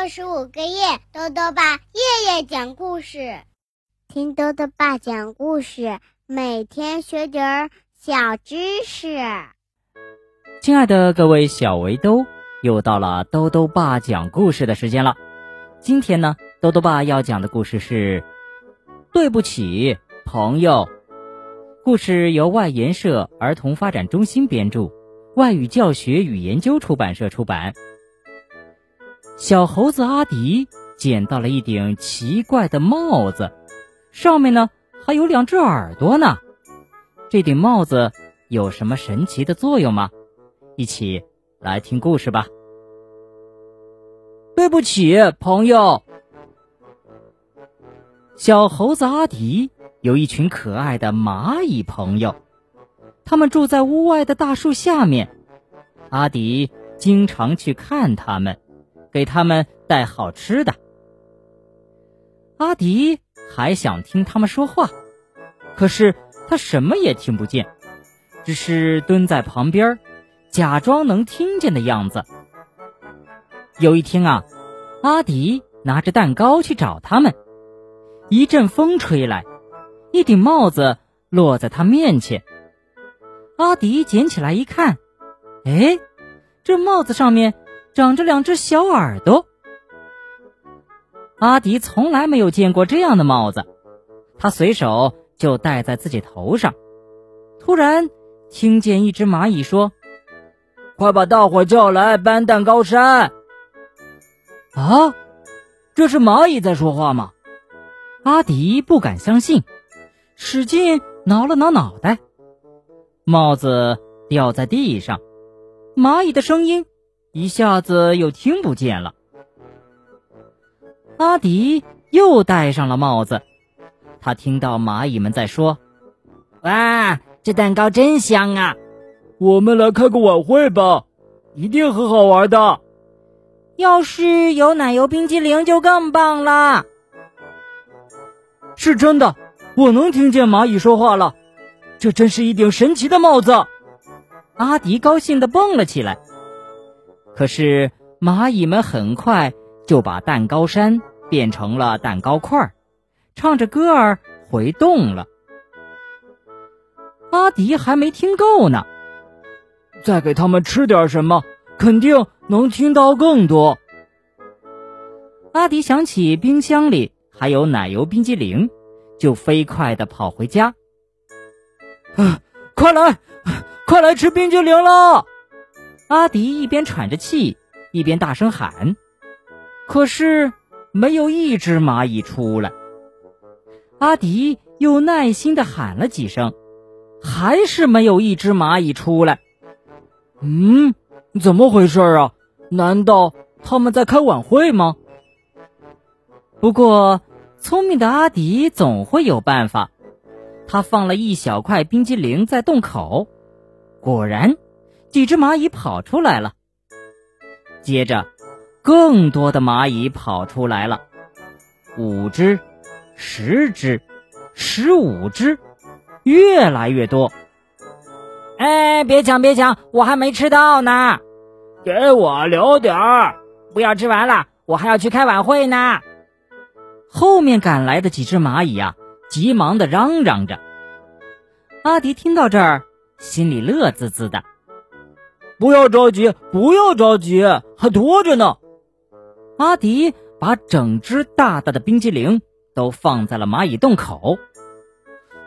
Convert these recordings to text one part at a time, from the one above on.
六十五个夜，豆豆爸夜夜讲故事，听豆豆爸讲故事，每天学点儿小知识。亲爱的各位小围兜，又到了豆豆爸讲故事的时间了。今天呢，豆豆爸要讲的故事是《对不起，朋友》。故事由外研社儿童发展中心编著，外语教学与研究出版社出版。小猴子阿迪捡到了一顶奇怪的帽子，上面呢还有两只耳朵呢。这顶帽子有什么神奇的作用吗？一起来听故事吧。对不起，朋友。小猴子阿迪有一群可爱的蚂蚁朋友，他们住在屋外的大树下面。阿迪经常去看他们。给他们带好吃的。阿迪还想听他们说话，可是他什么也听不见，只是蹲在旁边，假装能听见的样子。有一天啊，阿迪拿着蛋糕去找他们，一阵风吹来，一顶帽子落在他面前。阿迪捡起来一看，哎，这帽子上面。长着两只小耳朵，阿迪从来没有见过这样的帽子，他随手就戴在自己头上。突然，听见一只蚂蚁说：“快把大伙叫来搬蛋糕山！”啊，这是蚂蚁在说话吗？阿迪不敢相信，使劲挠了挠脑袋，帽子掉在地上，蚂蚁的声音。一下子又听不见了。阿迪又戴上了帽子，他听到蚂蚁们在说：“哇，这蛋糕真香啊！我们来开个晚会吧，一定很好玩的。要是有奶油冰激凌就更棒了。”是真的，我能听见蚂蚁说话了。这真是一顶神奇的帽子。阿迪高兴地蹦了起来。可是蚂蚁们很快就把蛋糕山变成了蛋糕块儿，唱着歌儿回洞了。阿迪还没听够呢，再给他们吃点什么，肯定能听到更多。阿迪想起冰箱里还有奶油冰激凌，就飞快地跑回家。啊，快来，快来吃冰激凌了！阿迪一边喘着气，一边大声喊，可是没有一只蚂蚁出来。阿迪又耐心的喊了几声，还是没有一只蚂蚁出来。嗯，怎么回事啊？难道他们在开晚会吗？不过，聪明的阿迪总会有办法。他放了一小块冰激凌在洞口，果然。几只蚂蚁跑出来了，接着，更多的蚂蚁跑出来了，五只、十只、十五只，越来越多。哎，别抢，别抢，我还没吃到呢，给我留点儿，不要吃完了，我还要去开晚会呢。后面赶来的几只蚂蚁呀，急忙的嚷嚷着。阿迪听到这儿，心里乐滋滋的。不要着急，不要着急，还多着呢。阿迪把整只大大的冰激凌都放在了蚂蚁洞口，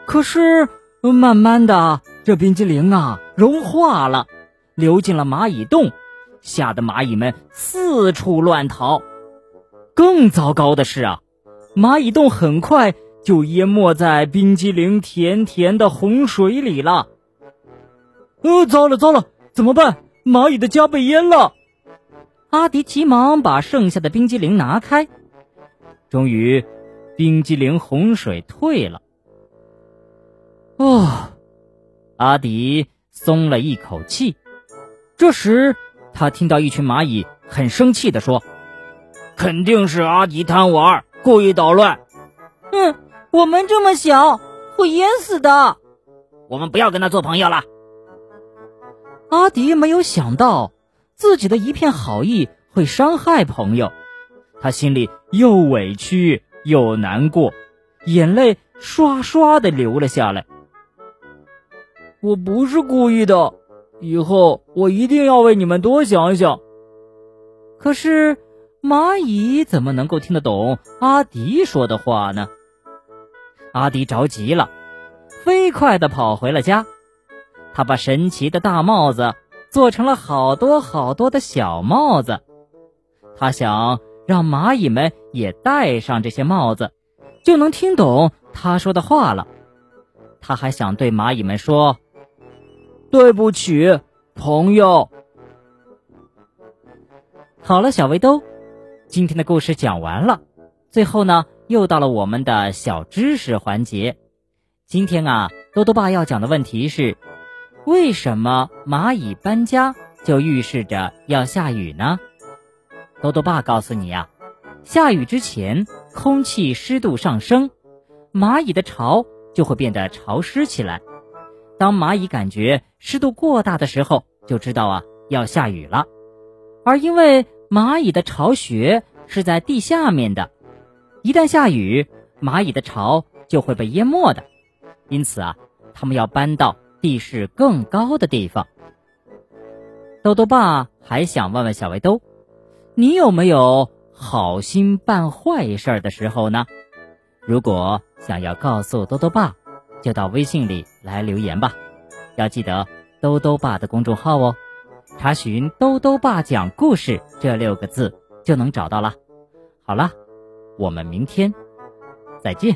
可是慢慢的，这冰激凌啊融化了，流进了蚂蚁洞，吓得蚂蚁们四处乱逃。更糟糕的是啊，蚂蚁洞很快就淹没在冰激凌甜甜的洪水里了。呃，糟了糟了！怎么办？蚂蚁的家被淹了。阿迪急忙把剩下的冰激凌拿开，终于，冰激凌洪水退了。哦，阿迪松了一口气。这时，他听到一群蚂蚁很生气的说：“肯定是阿迪贪玩，故意捣乱。嗯，我们这么小，会淹死的。我们不要跟他做朋友了。”阿迪没有想到，自己的一片好意会伤害朋友，他心里又委屈又难过，眼泪刷刷的流了下来。我不是故意的，以后我一定要为你们多想想。可是蚂蚁怎么能够听得懂阿迪说的话呢？阿迪着急了，飞快的跑回了家。他把神奇的大帽子做成了好多好多的小帽子，他想让蚂蚁们也戴上这些帽子，就能听懂他说的话了。他还想对蚂蚁们说。对不起，朋友。好了，小围兜，今天的故事讲完了。最后呢，又到了我们的小知识环节。今天啊，多多爸要讲的问题是：为什么蚂蚁搬家就预示着要下雨呢？多多爸告诉你呀，下雨之前空气湿度上升，蚂蚁的巢就会变得潮湿起来。当蚂蚁感觉湿度过大的时候，就知道啊要下雨了。而因为蚂蚁的巢穴是在地下面的，一旦下雨，蚂蚁的巢就会被淹没的。因此啊，它们要搬到地势更高的地方。豆豆爸还想问问小围兜，你有没有好心办坏事的时候呢？如果想要告诉豆豆爸。就到微信里来留言吧，要记得兜兜爸的公众号哦，查询“兜兜爸讲故事”这六个字就能找到了。好了，我们明天再见。